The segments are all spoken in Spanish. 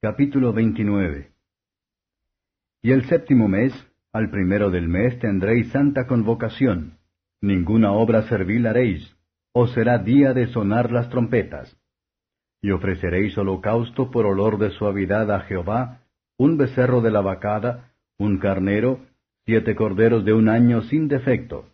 Capítulo 29 Y el séptimo mes, al primero del mes tendréis santa convocación. Ninguna obra servil haréis, o será día de sonar las trompetas. Y ofreceréis holocausto por olor de suavidad a Jehová, un becerro de la vacada, un carnero, siete corderos de un año sin defecto.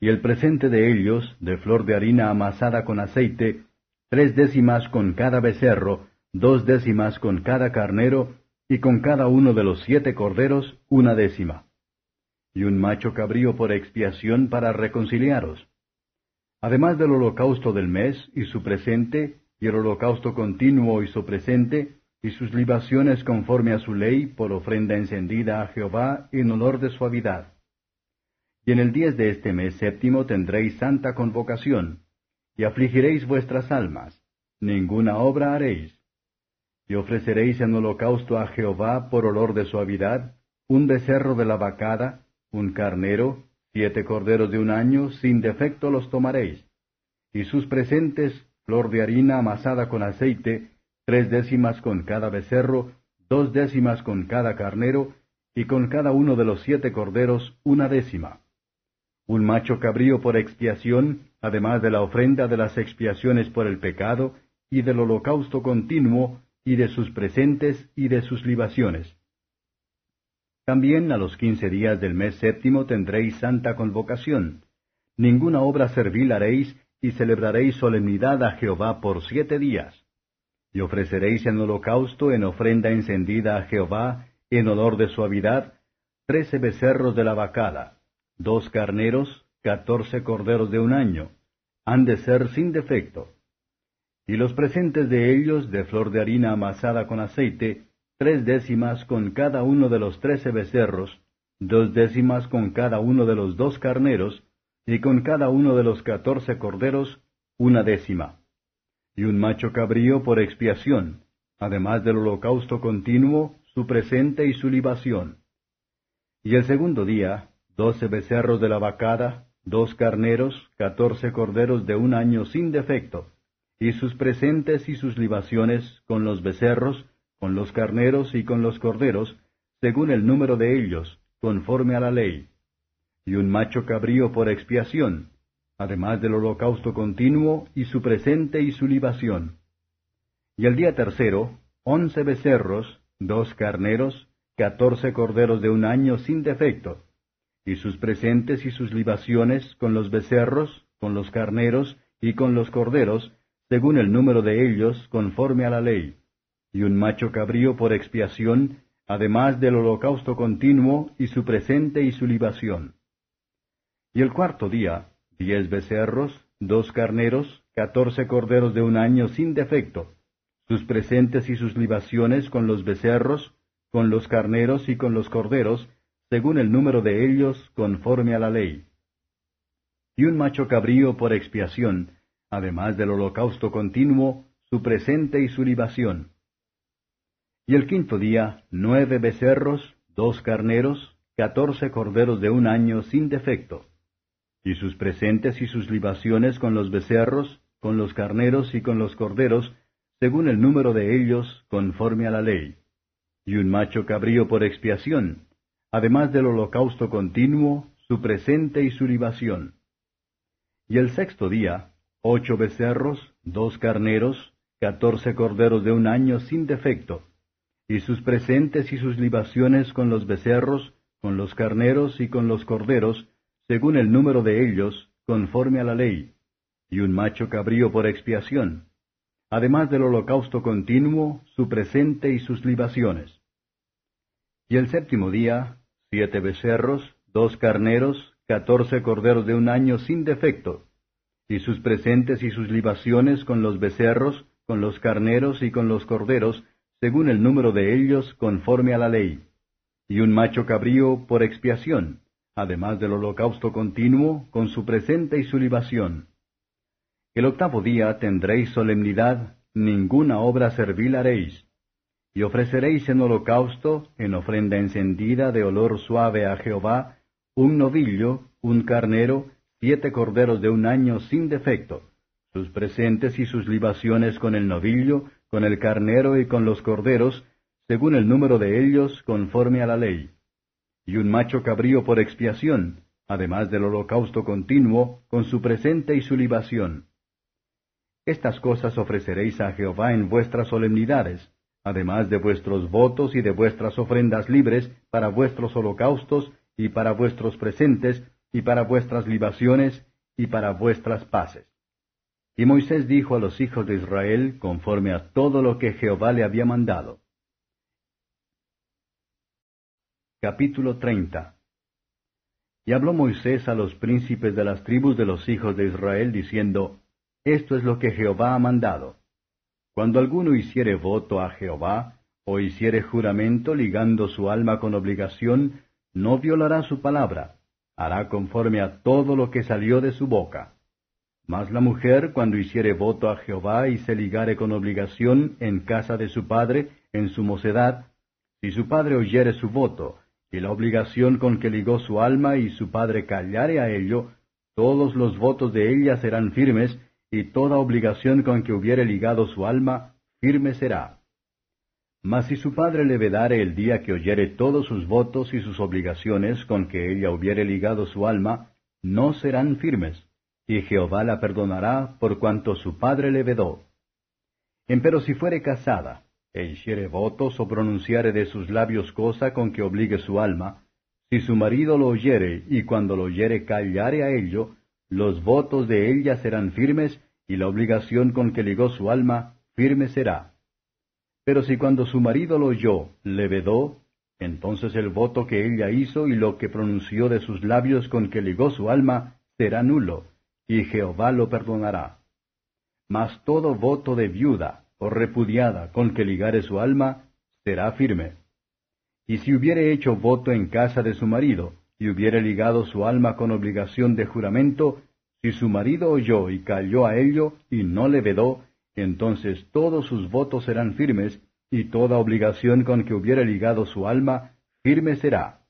Y el presente de ellos, de flor de harina amasada con aceite, tres décimas con cada becerro, dos décimas con cada carnero, y con cada uno de los siete corderos una décima. Y un macho cabrío por expiación para reconciliaros. Además del holocausto del mes y su presente, y el holocausto continuo y su presente, y sus libaciones conforme a su ley por ofrenda encendida a Jehová en olor de suavidad. Y en el diez de este mes séptimo tendréis santa convocación, y afligiréis vuestras almas, ninguna obra haréis. Y ofreceréis en holocausto a Jehová por olor de suavidad, un becerro de la vacada, un carnero, siete corderos de un año, sin defecto los tomaréis. Y sus presentes, flor de harina amasada con aceite, tres décimas con cada becerro, dos décimas con cada carnero, y con cada uno de los siete corderos una décima. Un macho cabrío por expiación, además de la ofrenda de las expiaciones por el pecado, y del holocausto continuo, y de sus presentes y de sus libaciones. También a los quince días del mes séptimo tendréis santa convocación. Ninguna obra servil haréis, y celebraréis solemnidad a Jehová por siete días y ofreceréis en holocausto en ofrenda encendida a Jehová, en olor de suavidad, trece becerros de la vacada, dos carneros, catorce corderos de un año, han de ser sin defecto. Y los presentes de ellos de flor de harina amasada con aceite, tres décimas con cada uno de los trece becerros, dos décimas con cada uno de los dos carneros, y con cada uno de los catorce corderos, una décima y un macho cabrío por expiación, además del holocausto continuo, su presente y su libación. Y el segundo día, doce becerros de la vacada, dos carneros, catorce corderos de un año sin defecto, y sus presentes y sus libaciones con los becerros, con los carneros y con los corderos, según el número de ellos, conforme a la ley. Y un macho cabrío por expiación, además del holocausto continuo y su presente y su libación. Y el día tercero, once becerros, dos carneros, catorce corderos de un año sin defecto, y sus presentes y sus libaciones con los becerros, con los carneros y con los corderos, según el número de ellos, conforme a la ley, y un macho cabrío por expiación, además del holocausto continuo y su presente y su libación. Y el cuarto día, diez becerros, dos carneros, catorce corderos de un año sin defecto, sus presentes y sus libaciones con los becerros, con los carneros y con los corderos, según el número de ellos, conforme a la ley. Y un macho cabrío por expiación, además del holocausto continuo, su presente y su libación. Y el quinto día, nueve becerros, dos carneros, catorce corderos de un año sin defecto y sus presentes y sus libaciones con los becerros, con los carneros y con los corderos, según el número de ellos, conforme a la ley, y un macho cabrío por expiación, además del holocausto continuo, su presente y su libación. Y el sexto día, ocho becerros, dos carneros, catorce corderos de un año sin defecto, y sus presentes y sus libaciones con los becerros, con los carneros y con los corderos, según el número de ellos, conforme a la ley, y un macho cabrío por expiación, además del holocausto continuo, su presente y sus libaciones. Y el séptimo día, siete becerros, dos carneros, catorce corderos de un año sin defecto, y sus presentes y sus libaciones con los becerros, con los carneros y con los corderos, según el número de ellos, conforme a la ley, y un macho cabrío por expiación, además del holocausto continuo, con su presente y su libación. El octavo día tendréis solemnidad, ninguna obra servil haréis, y ofreceréis en holocausto, en ofrenda encendida de olor suave a Jehová, un novillo, un carnero, siete corderos de un año sin defecto, sus presentes y sus libaciones con el novillo, con el carnero y con los corderos, según el número de ellos conforme a la ley, y un macho cabrío por expiación, además del holocausto continuo, con su presente y su libación. Estas cosas ofreceréis a Jehová en vuestras solemnidades, además de vuestros votos y de vuestras ofrendas libres para vuestros holocaustos y para vuestros presentes y para vuestras libaciones y para vuestras paces. Y Moisés dijo a los hijos de Israel conforme a todo lo que Jehová le había mandado. Capítulo 30 Y habló Moisés a los príncipes de las tribus de los hijos de Israel, diciendo, Esto es lo que Jehová ha mandado. Cuando alguno hiciere voto a Jehová, o hiciere juramento ligando su alma con obligación, no violará su palabra, hará conforme a todo lo que salió de su boca. Mas la mujer, cuando hiciere voto a Jehová y se ligare con obligación en casa de su padre, en su mocedad, si su padre oyere su voto, y la obligación con que ligó su alma y su padre callare a ello, todos los votos de ella serán firmes, y toda obligación con que hubiere ligado su alma, firme será. Mas si su padre le vedare el día que oyere todos sus votos y sus obligaciones con que ella hubiere ligado su alma, no serán firmes, y Jehová la perdonará por cuanto su padre le vedó. Empero si fuere casada, e hiciere votos o pronunciare de sus labios cosa con que obligue su alma, si su marido lo oyere y cuando lo oyere callare a ello, los votos de ella serán firmes y la obligación con que ligó su alma firme será. Pero si cuando su marido lo oyó le vedó, entonces el voto que ella hizo y lo que pronunció de sus labios con que ligó su alma será nulo, y Jehová lo perdonará. Mas todo voto de viuda, o repudiada con que ligare su alma, será firme. Y si hubiere hecho voto en casa de su marido, y hubiere ligado su alma con obligación de juramento, si su marido oyó y cayó a ello, y no le vedó, entonces todos sus votos serán firmes, y toda obligación con que hubiere ligado su alma, firme será.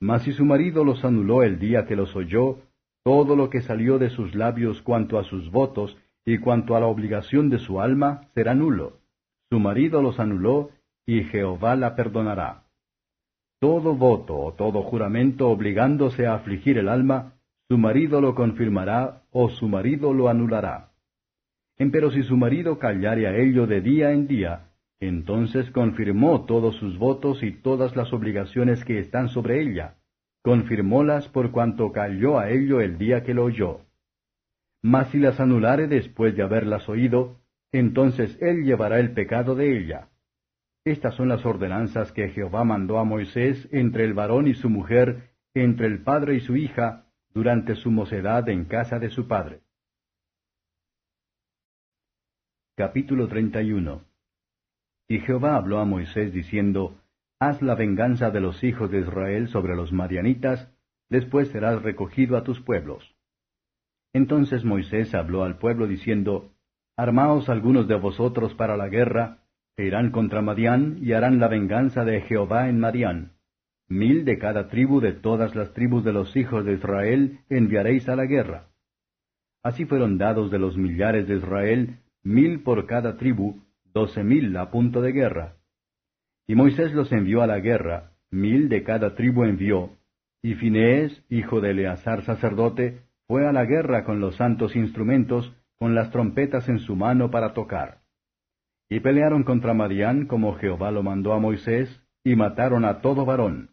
Mas si su marido los anuló el día que los oyó, todo lo que salió de sus labios cuanto a sus votos, y cuanto a la obligación de su alma será nulo. Su marido los anuló, y Jehová la perdonará. Todo voto o todo juramento obligándose a afligir el alma, su marido lo confirmará o su marido lo anulará. Empero si su marido callare a ello de día en día, entonces confirmó todos sus votos y todas las obligaciones que están sobre ella. Confirmólas por cuanto calló a ello el día que lo oyó. Mas si las anulare después de haberlas oído, entonces él llevará el pecado de ella. Estas son las ordenanzas que Jehová mandó a Moisés entre el varón y su mujer, entre el padre y su hija, durante su mocedad en casa de su padre. Capítulo 31 Y Jehová habló a Moisés diciendo, Haz la venganza de los hijos de Israel sobre los madianitas, después serás recogido a tus pueblos. Entonces Moisés habló al pueblo diciendo, Armaos algunos de vosotros para la guerra, e irán contra Madián y harán la venganza de Jehová en Madián. Mil de cada tribu de todas las tribus de los hijos de Israel enviaréis a la guerra. Así fueron dados de los millares de Israel, mil por cada tribu, doce mil a punto de guerra. Y Moisés los envió a la guerra, mil de cada tribu envió, y Finees, hijo de Eleazar sacerdote, fue a la guerra con los santos instrumentos, con las trompetas en su mano para tocar. Y pelearon contra Madián como Jehová lo mandó a Moisés, y mataron a todo varón.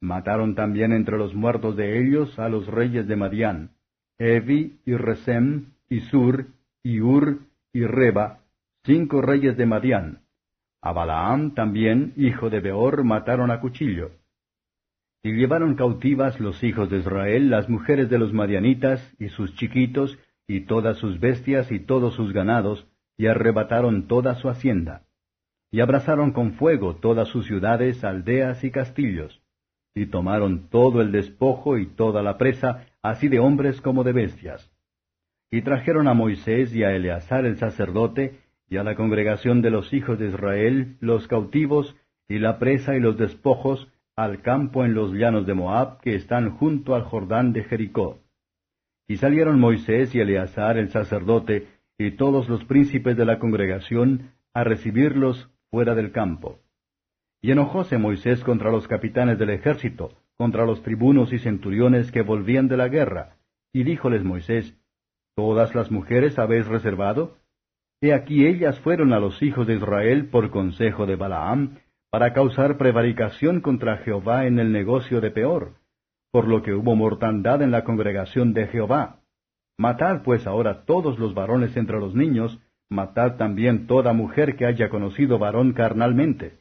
Mataron también entre los muertos de ellos a los reyes de Madián, Evi y Resem, y Sur, y Ur, y Reba, cinco reyes de Madián. A Balaam también, hijo de Beor, mataron a cuchillo. Y llevaron cautivas los hijos de Israel las mujeres de los madianitas, y sus chiquitos, y todas sus bestias, y todos sus ganados, y arrebataron toda su hacienda. Y abrazaron con fuego todas sus ciudades, aldeas y castillos. Y tomaron todo el despojo y toda la presa, así de hombres como de bestias. Y trajeron a Moisés y a Eleazar el sacerdote, y a la congregación de los hijos de Israel, los cautivos, y la presa y los despojos, al campo en los llanos de Moab que están junto al Jordán de Jericó. Y salieron Moisés y Eleazar el sacerdote y todos los príncipes de la congregación a recibirlos fuera del campo. Y enojóse Moisés contra los capitanes del ejército, contra los tribunos y centuriones que volvían de la guerra, y díjoles Moisés, ¿Todas las mujeres habéis reservado? He aquí ellas fueron a los hijos de Israel por consejo de Balaam, para causar prevaricación contra Jehová en el negocio de Peor, por lo que hubo mortandad en la congregación de Jehová. Matad pues ahora todos los varones entre los niños, matad también toda mujer que haya conocido varón carnalmente.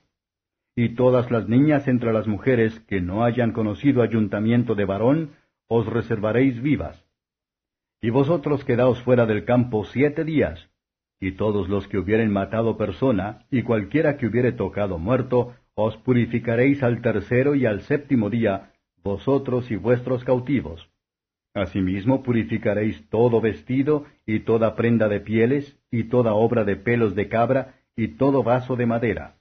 Y todas las niñas entre las mujeres que no hayan conocido ayuntamiento de varón, os reservaréis vivas. Y vosotros quedaos fuera del campo siete días, y todos los que hubieren matado persona, y cualquiera que hubiere tocado muerto, os purificaréis al tercero y al séptimo día, vosotros y vuestros cautivos. Asimismo purificaréis todo vestido, y toda prenda de pieles, y toda obra de pelos de cabra, y todo vaso de madera.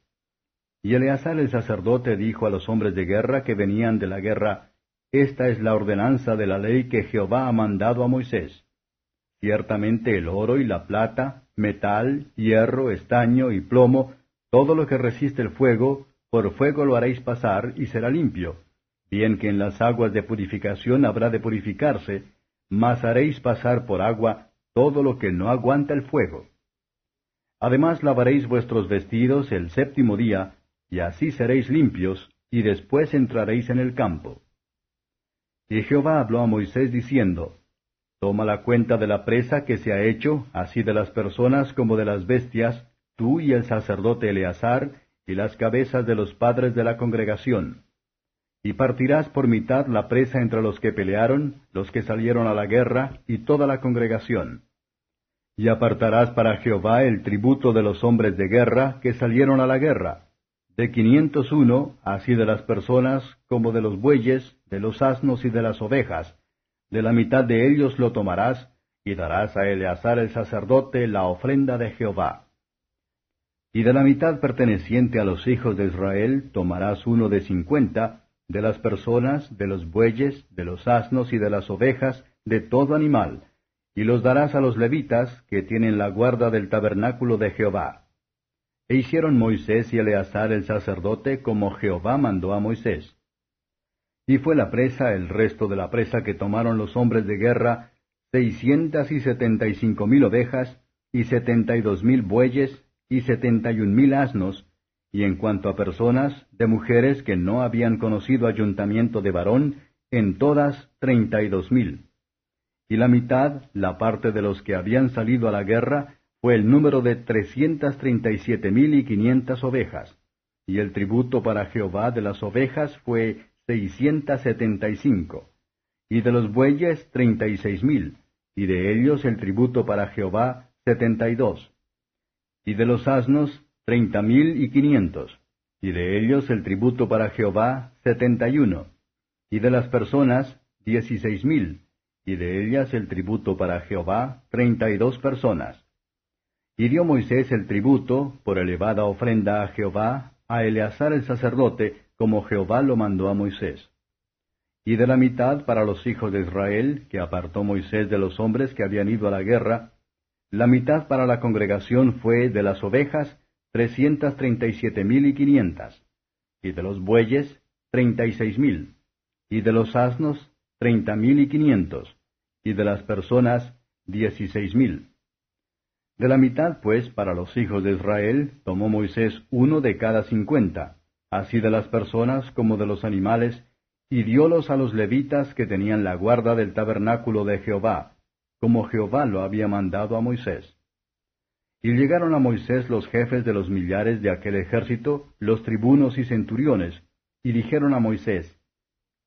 Y Eleazar el sacerdote dijo a los hombres de guerra que venían de la guerra, Esta es la ordenanza de la ley que Jehová ha mandado a Moisés. Ciertamente el oro y la plata, metal, hierro, estaño y plomo, todo lo que resiste el fuego, por fuego lo haréis pasar y será limpio. Bien que en las aguas de purificación habrá de purificarse, mas haréis pasar por agua todo lo que no aguanta el fuego. Además lavaréis vuestros vestidos el séptimo día, y así seréis limpios, y después entraréis en el campo. Y Jehová habló a Moisés diciendo, Toma la cuenta de la presa que se ha hecho, así de las personas como de las bestias, tú y el sacerdote Eleazar, y las cabezas de los padres de la congregación. Y partirás por mitad la presa entre los que pelearon, los que salieron a la guerra, y toda la congregación. Y apartarás para Jehová el tributo de los hombres de guerra que salieron a la guerra, de quinientos uno, así de las personas como de los bueyes, de los asnos y de las ovejas, de la mitad de ellos lo tomarás, y darás a Eleazar el sacerdote la ofrenda de Jehová. Y de la mitad perteneciente a los hijos de Israel tomarás uno de cincuenta, de las personas, de los bueyes, de los asnos y de las ovejas, de todo animal, y los darás a los levitas, que tienen la guarda del tabernáculo de Jehová. E hicieron Moisés y Eleazar el sacerdote como Jehová mandó a Moisés. Y fue la presa, el resto de la presa que tomaron los hombres de guerra, seiscientas y setenta y cinco mil ovejas, y setenta y dos mil bueyes, y setenta y un mil asnos, y en cuanto a personas, de mujeres que no habían conocido ayuntamiento de varón, en todas treinta y dos mil. Y la mitad, la parte de los que habían salido a la guerra, fue el número de trescientas treinta y siete mil y quinientas ovejas. Y el tributo para Jehová de las ovejas fue seiscientas setenta y cinco, y de los bueyes treinta y seis mil, y de ellos el tributo para Jehová setenta y dos, y de los asnos treinta mil y quinientos, y de ellos el tributo para Jehová setenta y uno, y de las personas dieciséis mil, y de ellas el tributo para Jehová treinta y dos personas. Y dio Moisés el tributo, por elevada ofrenda a Jehová, a Eleazar el sacerdote, como Jehová lo mandó a Moisés. Y de la mitad para los hijos de Israel, que apartó Moisés de los hombres que habían ido a la guerra, la mitad para la congregación fue de las ovejas trescientas treinta y siete mil y quinientas, y de los bueyes treinta y seis mil, y de los asnos treinta mil y quinientos, y de las personas dieciséis mil. De la mitad, pues, para los hijos de Israel, tomó Moisés uno de cada cincuenta, así de las personas como de los animales, y diólos a los levitas que tenían la guarda del tabernáculo de Jehová, como Jehová lo había mandado a Moisés. Y llegaron a Moisés los jefes de los millares de aquel ejército, los tribunos y centuriones, y dijeron a Moisés,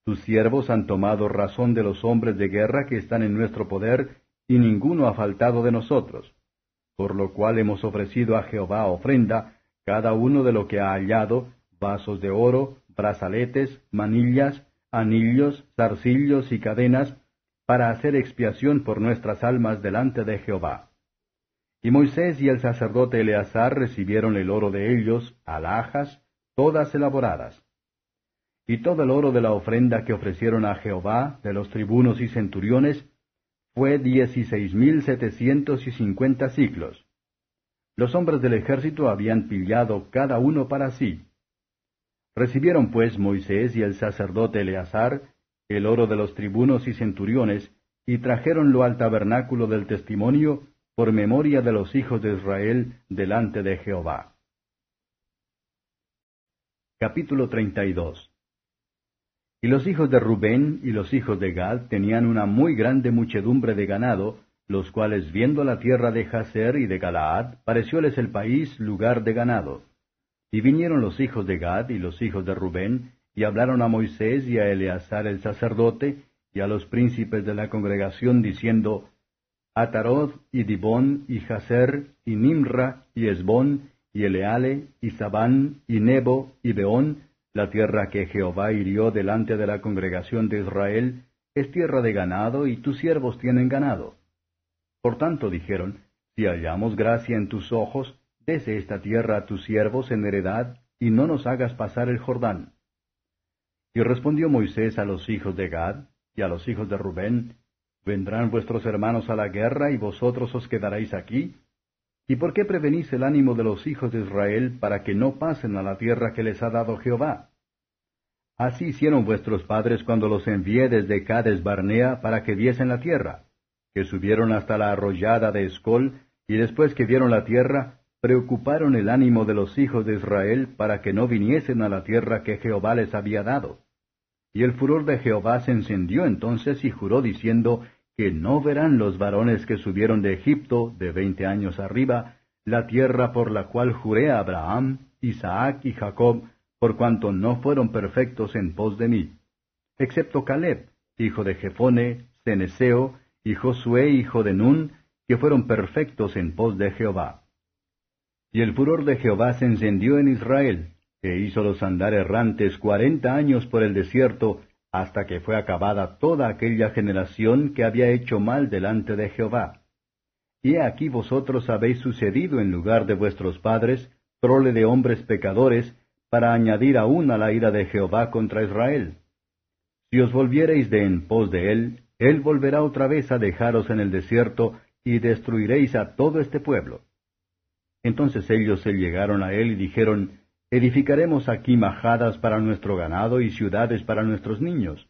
Tus siervos han tomado razón de los hombres de guerra que están en nuestro poder, y ninguno ha faltado de nosotros, por lo cual hemos ofrecido a Jehová ofrenda, cada uno de lo que ha hallado, vasos de oro, brazaletes, manillas, anillos, zarcillos y cadenas, para hacer expiación por nuestras almas delante de Jehová. Y Moisés y el sacerdote Eleazar recibieron el oro de ellos, alhajas, todas elaboradas. Y todo el oro de la ofrenda que ofrecieron a Jehová, de los tribunos y centuriones, fue dieciséis mil setecientos y cincuenta ciclos. Los hombres del ejército habían pillado cada uno para sí, Recibieron pues Moisés y el sacerdote Eleazar el oro de los tribunos y centuriones, y trajeronlo al tabernáculo del testimonio por memoria de los hijos de Israel delante de Jehová. Capítulo 32 Y los hijos de Rubén y los hijos de Gad tenían una muy grande muchedumbre de ganado, los cuales viendo la tierra de Jaser y de Galaad, parecióles el país lugar de ganado. Y vinieron los hijos de Gad y los hijos de Rubén, y hablaron a Moisés y a Eleazar el sacerdote, y a los príncipes de la congregación, diciendo, Atarod y Dibón y Jaser y Nimra y Esbón y Eleale y Sabán y Nebo y Beón, la tierra que Jehová hirió delante de la congregación de Israel, es tierra de ganado y tus siervos tienen ganado. Por tanto dijeron, si hallamos gracia en tus ojos, dese esta tierra a tus siervos en heredad, y no nos hagas pasar el Jordán. Y respondió Moisés a los hijos de Gad y a los hijos de Rubén, ¿Vendrán vuestros hermanos a la guerra y vosotros os quedaréis aquí? ¿Y por qué prevenís el ánimo de los hijos de Israel para que no pasen a la tierra que les ha dado Jehová? Así hicieron vuestros padres cuando los envié desde Cades Barnea para que diesen la tierra, que subieron hasta la arroyada de Escol, y después que dieron la tierra, preocuparon el ánimo de los hijos de Israel para que no viniesen a la tierra que Jehová les había dado. Y el furor de Jehová se encendió entonces y juró diciendo que no verán los varones que subieron de Egipto de veinte años arriba la tierra por la cual juré a Abraham, Isaac y Jacob, por cuanto no fueron perfectos en pos de mí, excepto Caleb, hijo de Jefone, Ceneseo, y Josué, hijo de Nun, que fueron perfectos en pos de Jehová. Y el furor de Jehová se encendió en Israel, que hizo los andar errantes cuarenta años por el desierto, hasta que fue acabada toda aquella generación que había hecho mal delante de Jehová. Y aquí vosotros habéis sucedido en lugar de vuestros padres, trole de hombres pecadores, para añadir aún a la ira de Jehová contra Israel. Si os volviereis de en pos de él, él volverá otra vez a dejaros en el desierto, y destruiréis a todo este pueblo. Entonces ellos se llegaron a él y dijeron, Edificaremos aquí majadas para nuestro ganado y ciudades para nuestros niños.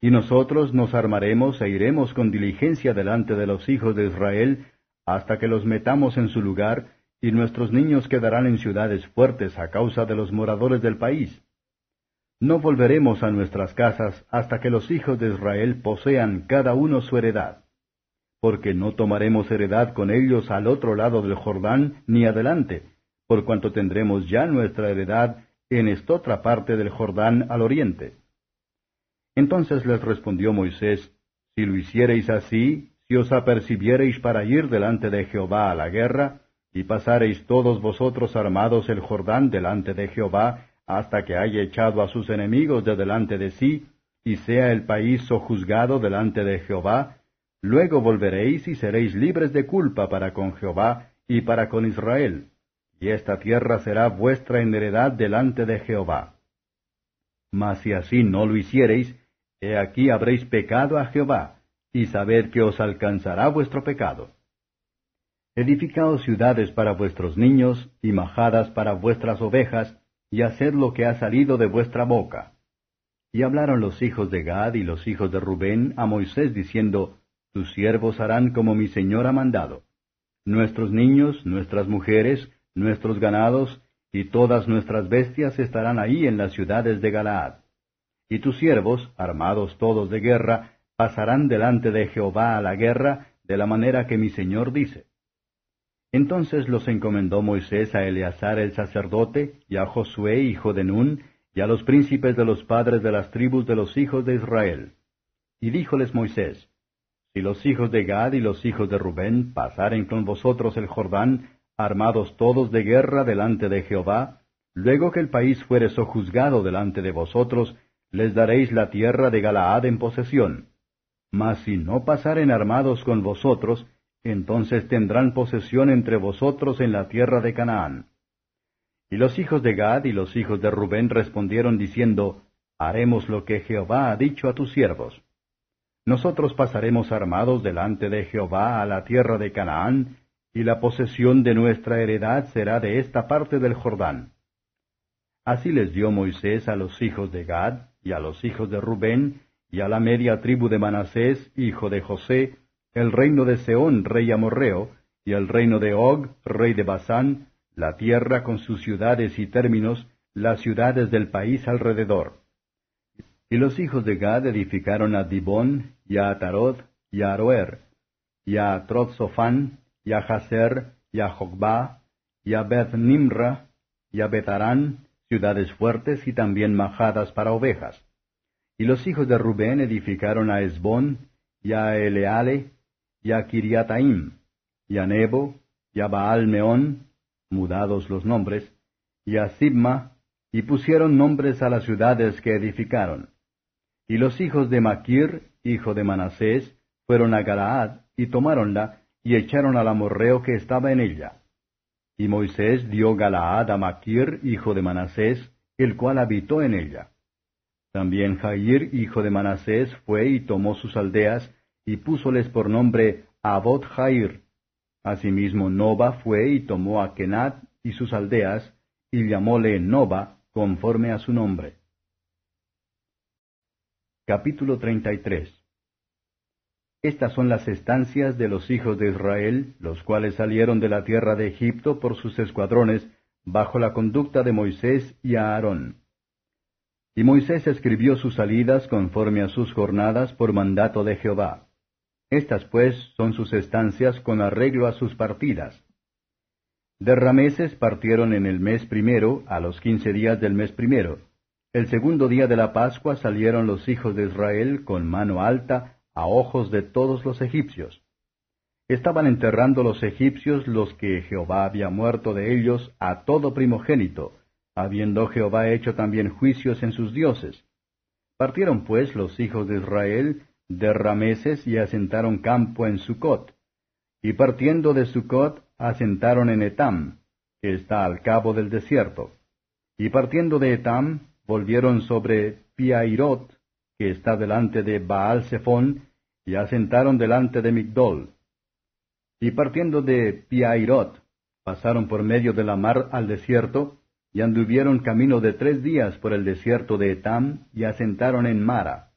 Y nosotros nos armaremos e iremos con diligencia delante de los hijos de Israel, hasta que los metamos en su lugar, y nuestros niños quedarán en ciudades fuertes a causa de los moradores del país. No volveremos a nuestras casas hasta que los hijos de Israel posean cada uno su heredad. Porque no tomaremos heredad con ellos al otro lado del Jordán ni adelante, por cuanto tendremos ya nuestra heredad en esta otra parte del Jordán al oriente. Entonces les respondió Moisés, Si lo hiciereis así, si os apercibiereis para ir delante de Jehová a la guerra, y pasareis todos vosotros armados el Jordán delante de Jehová, hasta que haya echado a sus enemigos de delante de sí, y sea el país sojuzgado delante de Jehová, luego volveréis y seréis libres de culpa para con Jehová y para con Israel y esta tierra será vuestra en heredad delante de Jehová. Mas si así no lo hiciereis, he aquí habréis pecado a Jehová, y sabed que os alcanzará vuestro pecado. Edificaos ciudades para vuestros niños, y majadas para vuestras ovejas, y haced lo que ha salido de vuestra boca. Y hablaron los hijos de Gad y los hijos de Rubén a Moisés diciendo, Tus siervos harán como mi señor ha mandado. Nuestros niños, nuestras mujeres, nuestros ganados y todas nuestras bestias estarán ahí en las ciudades de Galaad. Y tus siervos, armados todos de guerra, pasarán delante de Jehová a la guerra, de la manera que mi Señor dice. Entonces los encomendó Moisés a Eleazar el sacerdote, y a Josué hijo de Nun, y a los príncipes de los padres de las tribus de los hijos de Israel. Y díjoles Moisés, Si los hijos de Gad y los hijos de Rubén pasaren con vosotros el Jordán, armados todos de guerra delante de Jehová, luego que el país fuere sojuzgado delante de vosotros, les daréis la tierra de Galaad en posesión. Mas si no pasaren armados con vosotros, entonces tendrán posesión entre vosotros en la tierra de Canaán. Y los hijos de Gad y los hijos de Rubén respondieron diciendo, Haremos lo que Jehová ha dicho a tus siervos. Nosotros pasaremos armados delante de Jehová a la tierra de Canaán, y la posesión de nuestra heredad será de esta parte del Jordán. Así les dio Moisés a los hijos de Gad, y a los hijos de Rubén, y a la media tribu de Manasés, hijo de José, el reino de Seón, rey amorreo, y el reino de Og, rey de Basán, la tierra con sus ciudades y términos, las ciudades del país alrededor. Y los hijos de Gad edificaron a Dibón, y a Atarot, y a Aroer, y a Trotzofán, y a Hazer, y a Jogba, y a Beth Nimra, y a Betarán, ciudades fuertes y también majadas para ovejas. Y los hijos de Rubén edificaron a Esbón, y a Eleale, y a Kiriataim, y a Nebo, y a Baal Meón, mudados los nombres, y a Sibma, y pusieron nombres a las ciudades que edificaron. Y los hijos de Maquir, hijo de Manasés, fueron a Galaad, y tomáronla, y echaron al amorreo que estaba en ella. Y Moisés dio Galaad a Maquir, hijo de Manasés, el cual habitó en ella. También Jair, hijo de Manasés, fue y tomó sus aldeas, y púsoles por nombre Abot Jair. Asimismo Noba fue y tomó a Kenat y sus aldeas, y llamóle Noba, conforme a su nombre. Capítulo 33 Estas son las estancias de los hijos de Israel, los cuales salieron de la tierra de Egipto por sus escuadrones, bajo la conducta de Moisés y Aarón. Y Moisés escribió sus salidas conforme a sus jornadas por mandato de Jehová. Estas pues son sus estancias con arreglo a sus partidas. De Rameses partieron en el mes primero, a los quince días del mes primero. El segundo día de la Pascua salieron los hijos de Israel con mano alta a ojos de todos los egipcios. Estaban enterrando los egipcios los que Jehová había muerto de ellos a todo primogénito, habiendo Jehová hecho también juicios en sus dioses. Partieron pues los hijos de Israel de Rameses y asentaron campo en Sucot. Y partiendo de Sucot, asentaron en Etam, que está al cabo del desierto. Y partiendo de Etam, volvieron sobre Piairot, que está delante de Baal Zephón, y asentaron delante de Migdol. Y partiendo de Piairot, pasaron por medio de la mar al desierto, y anduvieron camino de tres días por el desierto de Etam, y asentaron en Mara.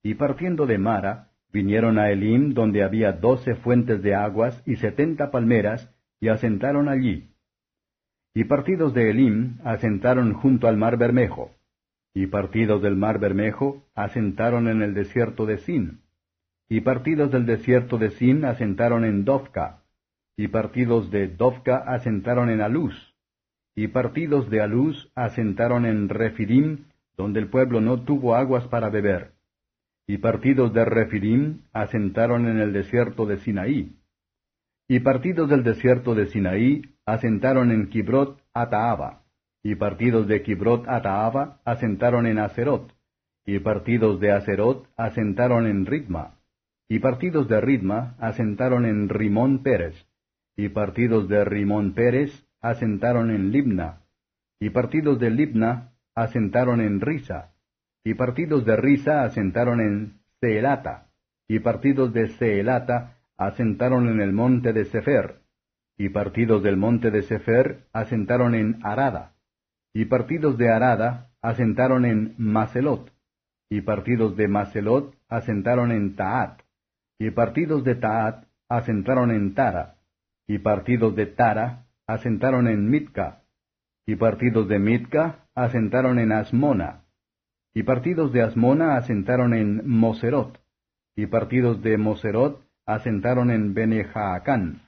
Y partiendo de Mara, vinieron a Elim, donde había doce fuentes de aguas y setenta palmeras, y asentaron allí. Y partidos de Elim, asentaron junto al mar Bermejo. Y partidos del mar Bermejo, asentaron en el desierto de Sin. Y partidos del desierto de Sin, asentaron en Dovka. Y partidos de Dovka, asentaron en Aluz. Y partidos de Aluz, asentaron en Refidim, donde el pueblo no tuvo aguas para beber y partidos de Refidim asentaron en el desierto de Sinaí. Y partidos del desierto de Sinaí asentaron en Kibrot Ataaba. Y partidos de Kibrot Ataaba asentaron en Acerot. Y partidos de Acerot asentaron en Ritma. Y partidos de Ritma asentaron en Rimón Pérez. Y partidos de Rimón Pérez asentaron en Libna. Y partidos de Libna asentaron en Risa y partidos de Risa asentaron en Seelata, y partidos de Seelata asentaron en el monte de Sefer, y partidos del monte de Sefer asentaron en Arada, y partidos de Arada asentaron en Macelot, y partidos de Macelot asentaron en Taat, y partidos de Taat asentaron en Tara, y partidos de Tara asentaron en Mitka, y partidos de Mitka asentaron en Asmona, y partidos de Asmona asentaron en Moserot, y partidos de Moserot asentaron en Benejaacán,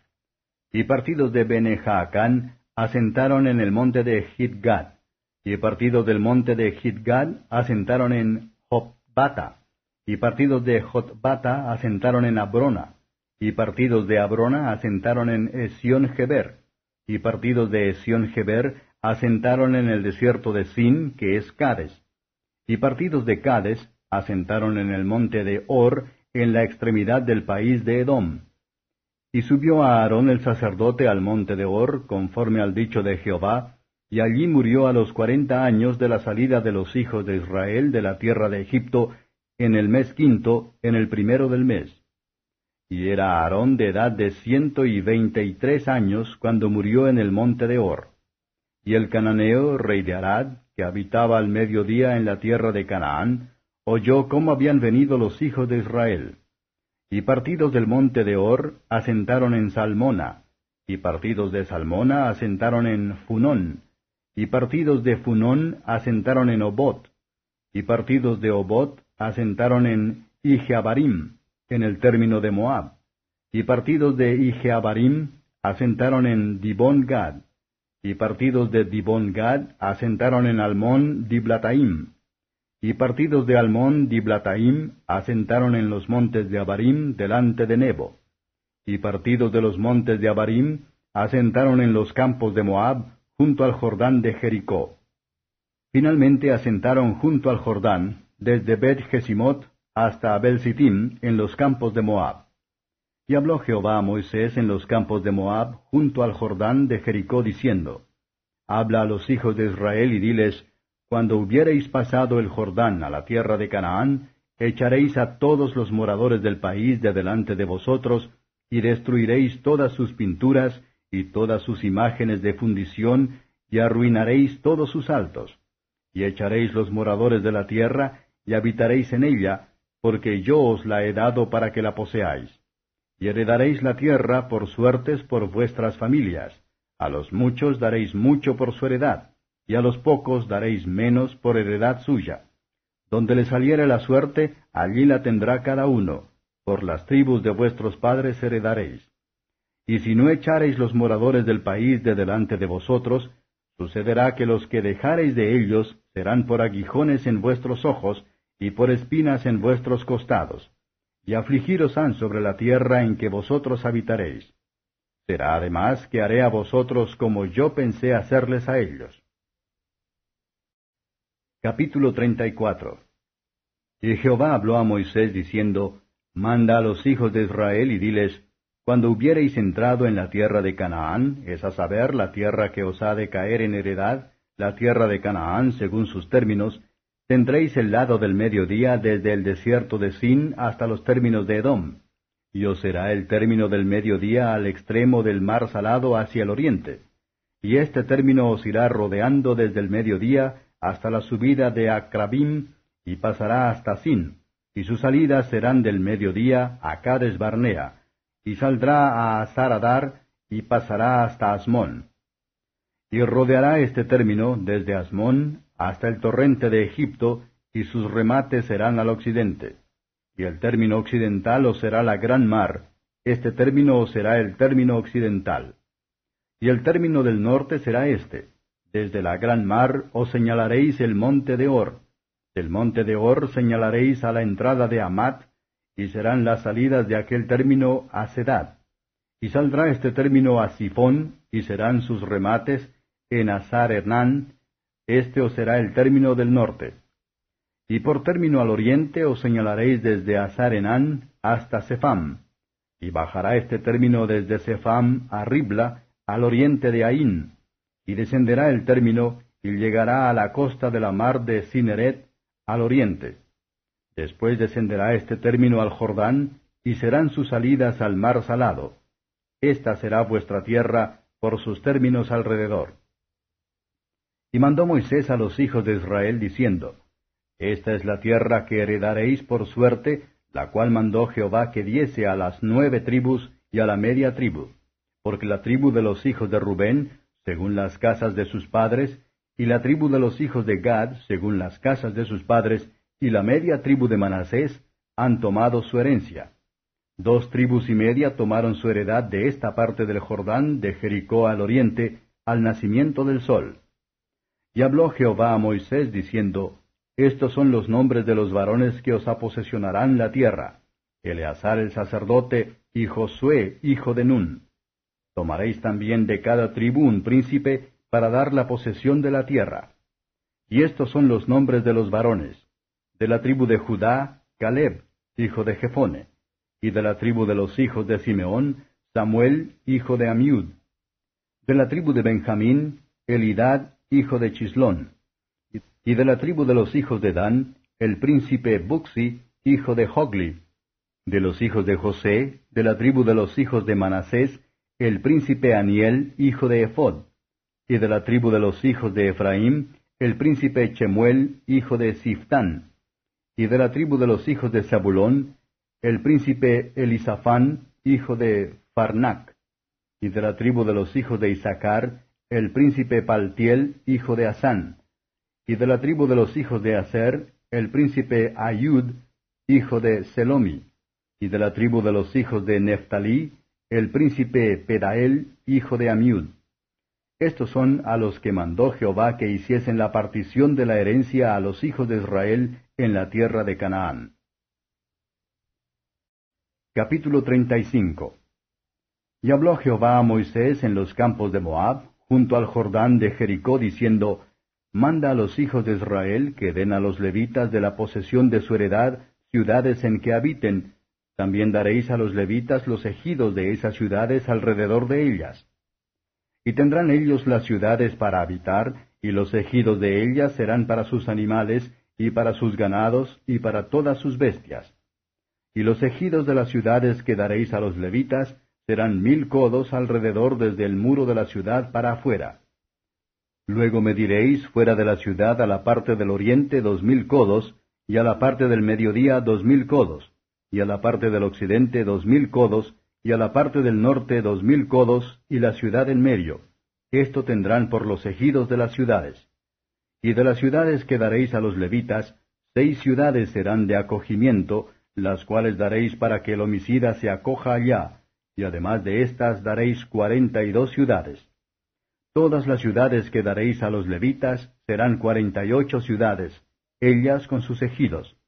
y partidos de Benejaacán asentaron en el monte de Gidgad, y partidos del monte de Gidgad asentaron en Jotbata, y partidos de Jotbata asentaron en Abrona, y partidos de Abrona asentaron en Esión-Geber, y partidos de Esión-Geber asentaron en el desierto de Sin, que es Cades, y partidos de Cades asentaron en el monte de Or, en la extremidad del país de Edom. Y subió a Aarón el sacerdote al monte de Or, conforme al dicho de Jehová, y allí murió a los cuarenta años de la salida de los hijos de Israel de la tierra de Egipto, en el mes quinto, en el primero del mes. Y era Aarón de edad de ciento y veinte y tres años cuando murió en el monte de Or. Y el cananeo, rey de Arad, que habitaba al mediodía en la tierra de Canaán, oyó cómo habían venido los hijos de Israel. Y partidos del monte de Or asentaron en Salmona, y partidos de Salmona asentaron en Funón, y partidos de Funón asentaron en Obot, y partidos de Obot asentaron en Ijeabarim, en el término de Moab, y partidos de Ijeabarim asentaron en Dibon Gad, y partidos de Dibon Gad asentaron en Almón Diblataim, y partidos de Almón Diblataim asentaron en los montes de Abarim delante de Nebo, y partidos de los montes de Abarim asentaron en los campos de Moab junto al Jordán de Jericó. Finalmente asentaron junto al Jordán, desde Bet Jesimot hasta Abel Sittim, en los campos de Moab. Y habló Jehová a Moisés en los campos de Moab, junto al Jordán de Jericó, diciendo, Habla a los hijos de Israel y diles, Cuando hubiereis pasado el Jordán a la tierra de Canaán, echaréis a todos los moradores del país de delante de vosotros, y destruiréis todas sus pinturas y todas sus imágenes de fundición, y arruinaréis todos sus altos. Y echaréis los moradores de la tierra, y habitaréis en ella, porque yo os la he dado para que la poseáis y heredaréis la tierra por suertes por vuestras familias. A los muchos daréis mucho por su heredad, y a los pocos daréis menos por heredad suya. Donde le saliere la suerte, allí la tendrá cada uno, por las tribus de vuestros padres heredaréis. Y si no echareis los moradores del país de delante de vosotros, sucederá que los que dejareis de ellos serán por aguijones en vuestros ojos y por espinas en vuestros costados y afligiros han sobre la tierra en que vosotros habitaréis. Será además que haré a vosotros como yo pensé hacerles a ellos. Capítulo 34 Y Jehová habló a Moisés diciendo, Manda a los hijos de Israel y diles, Cuando hubiereis entrado en la tierra de Canaán, es a saber, la tierra que os ha de caer en heredad, la tierra de Canaán según sus términos, Tendréis el lado del mediodía desde el desierto de Sin hasta los términos de Edom, y os será el término del mediodía al extremo del mar salado hacia el oriente. Y este término os irá rodeando desde el mediodía hasta la subida de Acrabim, y pasará hasta Sin, y sus salidas serán del mediodía a Cades Barnea, y saldrá a Azaradar, y pasará hasta Asmón. Y rodeará este término desde Asmón hasta el torrente de Egipto, y sus remates serán al occidente. Y el término occidental os será la gran mar, este término os será el término occidental. Y el término del norte será este. Desde la gran mar os señalaréis el monte de Or. Del monte de Or señalaréis a la entrada de Amat, y serán las salidas de aquel término a Sedad. Y saldrá este término a Sifón, y serán sus remates en Azar Hernán, este os será el término del norte. Y por término al oriente os señalaréis desde Azarenán hasta Sefam, y bajará este término desde Sefam a Ribla, al oriente de Ain, y descenderá el término y llegará a la costa de la mar de Cineret, al oriente. Después descenderá este término al Jordán, y serán sus salidas al mar salado. Esta será vuestra tierra por sus términos alrededor. Y mandó Moisés a los hijos de Israel diciendo, Esta es la tierra que heredaréis por suerte, la cual mandó Jehová que diese a las nueve tribus y a la media tribu, porque la tribu de los hijos de Rubén, según las casas de sus padres, y la tribu de los hijos de Gad, según las casas de sus padres, y la media tribu de Manasés, han tomado su herencia. Dos tribus y media tomaron su heredad de esta parte del Jordán, de Jericó al oriente, al nacimiento del sol. Y habló Jehová a Moisés diciendo, Estos son los nombres de los varones que os aposesionarán la tierra, Eleazar el sacerdote y Josué hijo de Nun. Tomaréis también de cada tribu un príncipe para dar la posesión de la tierra. Y estos son los nombres de los varones. De la tribu de Judá, Caleb, hijo de Jefone. Y de la tribu de los hijos de Simeón, Samuel, hijo de Amiud. De la tribu de Benjamín, Elidad, hijo de Chislón, y de la tribu de los hijos de Dan, el príncipe Buxi, hijo de Hogli, de los hijos de José, de la tribu de los hijos de Manasés, el príncipe Aniel, hijo de Ephod, y de la tribu de los hijos de Ephraim, el príncipe Chemuel, hijo de Siftán, y de la tribu de los hijos de Zabulón, el príncipe Elisafán, hijo de Farnac, y de la tribu de los hijos de Isaacar, el príncipe Paltiel, hijo de Asán, y de la tribu de los hijos de Aser, el príncipe Ayud, hijo de Selomi, y de la tribu de los hijos de Neftalí, el príncipe Pedael, hijo de Amiud. Estos son a los que mandó Jehová que hiciesen la partición de la herencia a los hijos de Israel en la tierra de Canaán. Capítulo 35 Y habló Jehová a Moisés en los campos de Moab, junto al Jordán de Jericó, diciendo, Manda a los hijos de Israel que den a los levitas de la posesión de su heredad ciudades en que habiten, también daréis a los levitas los ejidos de esas ciudades alrededor de ellas. Y tendrán ellos las ciudades para habitar, y los ejidos de ellas serán para sus animales, y para sus ganados, y para todas sus bestias y los ejidos de las ciudades que daréis a los levitas serán mil codos alrededor desde el muro de la ciudad para afuera. Luego mediréis fuera de la ciudad a la parte del oriente dos mil codos, y a la parte del mediodía dos mil codos, y a la parte del occidente dos mil codos, y a la parte del norte dos mil codos, y la ciudad en medio. Esto tendrán por los ejidos de las ciudades. Y de las ciudades que daréis a los levitas, seis ciudades serán de acogimiento, las cuales daréis para que el homicida se acoja allá, y además de éstas daréis cuarenta y dos ciudades. Todas las ciudades que daréis a los levitas serán cuarenta y ocho ciudades, ellas con sus ejidos.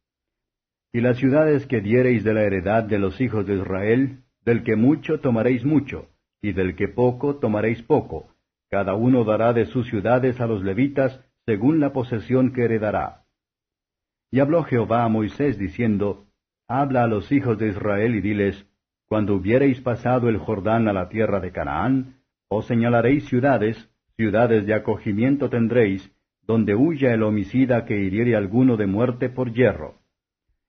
Y las ciudades que diereis de la heredad de los hijos de Israel, del que mucho tomaréis mucho, y del que poco tomaréis poco, cada uno dará de sus ciudades a los levitas según la posesión que heredará. Y habló Jehová a Moisés diciendo, Habla a los hijos de Israel y diles, Cuando hubiereis pasado el Jordán a la tierra de Canaán, os señalaréis ciudades, ciudades de acogimiento tendréis, donde huya el homicida que hiriere alguno de muerte por hierro.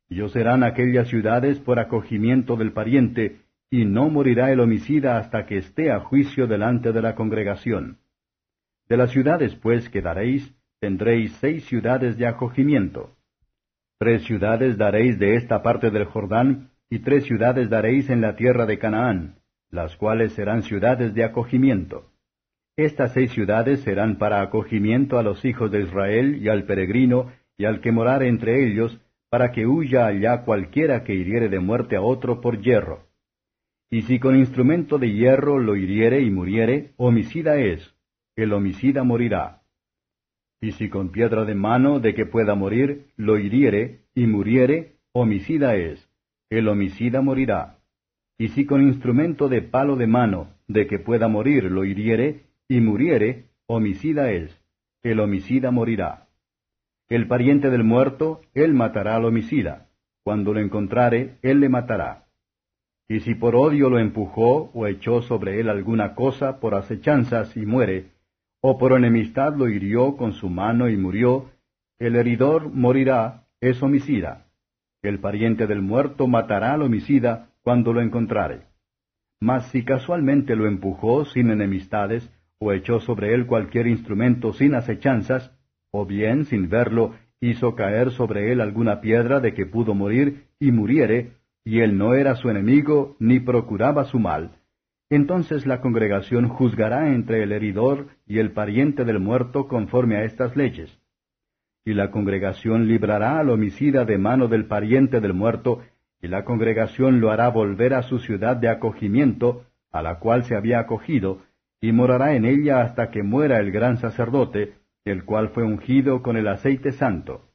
Y serán aquellas ciudades por acogimiento del pariente, y no morirá el homicida hasta que esté a juicio delante de la congregación. De las ciudades, pues, que daréis, tendréis seis ciudades de acogimiento. Tres ciudades daréis de esta parte del Jordán, y tres ciudades daréis en la tierra de Canaán, las cuales serán ciudades de acogimiento. Estas seis ciudades serán para acogimiento a los hijos de Israel y al peregrino y al que morar entre ellos, para que huya allá cualquiera que hiriere de muerte a otro por hierro. Y si con instrumento de hierro lo hiriere y muriere, homicida es, el homicida morirá. Y si con piedra de mano de que pueda morir, lo hiriere y muriere, homicida es, el homicida morirá. Y si con instrumento de palo de mano de que pueda morir lo hiriere y muriere, homicida es, el homicida morirá. El pariente del muerto, él matará al homicida. Cuando lo encontrare, él le matará. Y si por odio lo empujó o echó sobre él alguna cosa por acechanzas y muere, o por enemistad lo hirió con su mano y murió, el heridor morirá, es homicida. El pariente del muerto matará al homicida cuando lo encontrare. Mas si casualmente lo empujó sin enemistades, o echó sobre él cualquier instrumento sin acechanzas, o bien, sin verlo, hizo caer sobre él alguna piedra de que pudo morir, y muriere, y él no era su enemigo, ni procuraba su mal, entonces la congregación juzgará entre el heridor y el pariente del muerto conforme a estas leyes. Y la congregación librará al homicida de mano del pariente del muerto, y la congregación lo hará volver a su ciudad de acogimiento, a la cual se había acogido, y morará en ella hasta que muera el gran sacerdote, el cual fue ungido con el aceite santo.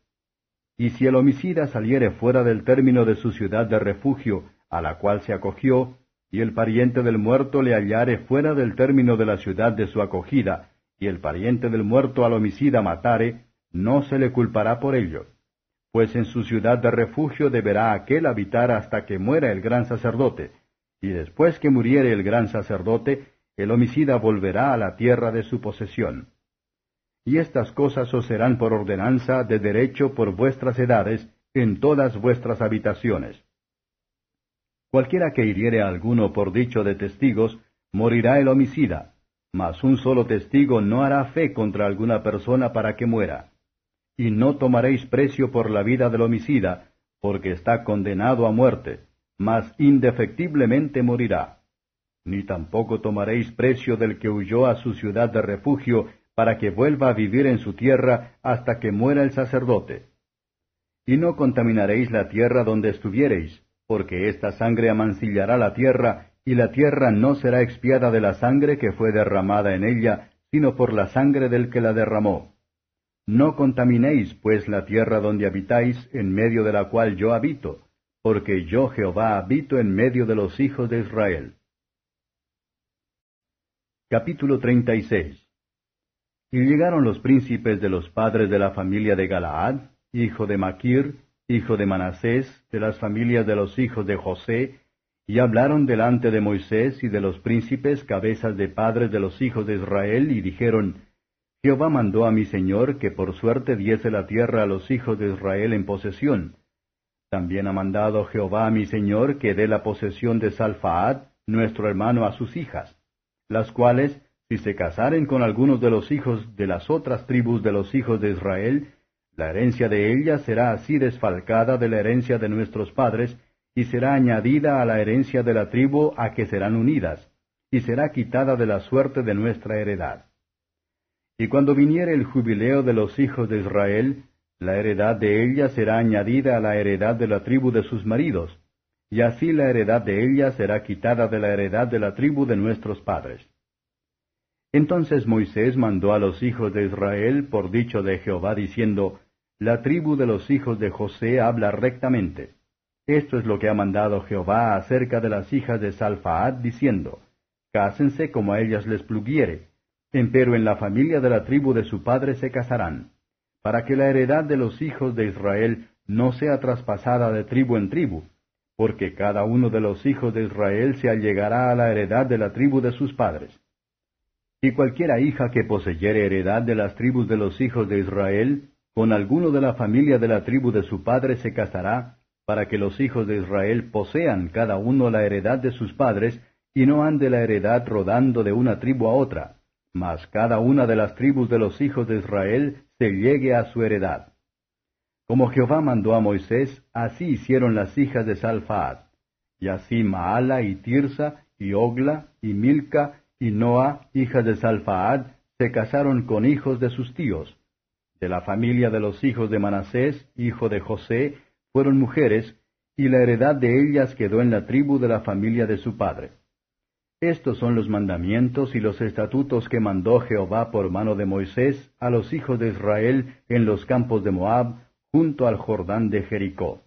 Y si el homicida saliere fuera del término de su ciudad de refugio, a la cual se acogió, y el pariente del muerto le hallare fuera del término de la ciudad de su acogida, y el pariente del muerto al homicida matare, no se le culpará por ello. Pues en su ciudad de refugio deberá aquel habitar hasta que muera el gran sacerdote, y después que muriere el gran sacerdote, el homicida volverá a la tierra de su posesión. Y estas cosas os serán por ordenanza de derecho por vuestras edades en todas vuestras habitaciones Cualquiera que hiriere a alguno por dicho de testigos, morirá el homicida, mas un solo testigo no hará fe contra alguna persona para que muera. Y no tomaréis precio por la vida del homicida, porque está condenado a muerte, mas indefectiblemente morirá. Ni tampoco tomaréis precio del que huyó a su ciudad de refugio, para que vuelva a vivir en su tierra hasta que muera el sacerdote. Y no contaminaréis la tierra donde estuviereis, porque esta sangre amancillará la tierra, y la tierra no será expiada de la sangre que fue derramada en ella, sino por la sangre del que la derramó. No contaminéis, pues, la tierra donde habitáis, en medio de la cual yo habito, porque yo Jehová habito en medio de los hijos de Israel. Capítulo 36 Y llegaron los príncipes de los padres de la familia de Galaad, hijo de Maquir, hijo de Manasés, de las familias de los hijos de José, y hablaron delante de Moisés y de los príncipes, cabezas de padres de los hijos de Israel, y dijeron, Jehová mandó a mi señor que por suerte diese la tierra a los hijos de Israel en posesión. También ha mandado Jehová a mi señor que dé la posesión de Salfaad, nuestro hermano, a sus hijas, las cuales, si se casaren con algunos de los hijos de las otras tribus de los hijos de Israel, la herencia de ellas será así desfalcada de la herencia de nuestros padres, y será añadida a la herencia de la tribu a que serán unidas, y será quitada de la suerte de nuestra heredad. Y cuando viniere el jubileo de los hijos de Israel, la heredad de ella será añadida a la heredad de la tribu de sus maridos, y así la heredad de ella será quitada de la heredad de la tribu de nuestros padres. Entonces Moisés mandó a los hijos de Israel por dicho de Jehová diciendo, La tribu de los hijos de José habla rectamente. Esto es lo que ha mandado Jehová acerca de las hijas de Salfaad, diciendo, Cásense como a ellas les pluguiere, empero en la familia de la tribu de su padre se casarán, para que la heredad de los hijos de Israel no sea traspasada de tribu en tribu, porque cada uno de los hijos de Israel se allegará a la heredad de la tribu de sus padres. Y cualquiera hija que poseyere heredad de las tribus de los hijos de Israel, con alguno de la familia de la tribu de su padre se casará, para que los hijos de Israel posean cada uno la heredad de sus padres, y no ande la heredad rodando de una tribu a otra, mas cada una de las tribus de los hijos de Israel se llegue a su heredad. Como Jehová mandó a Moisés, así hicieron las hijas de Salfaad, y así Maala y Tirsa, y Ogla, y Milca, y Noa, hijas de Salfaad, se casaron con hijos de sus tíos. De la familia de los hijos de Manasés, hijo de José, fueron mujeres, y la heredad de ellas quedó en la tribu de la familia de su padre. Estos son los mandamientos y los estatutos que mandó Jehová por mano de Moisés a los hijos de Israel en los campos de Moab, junto al Jordán de Jericó.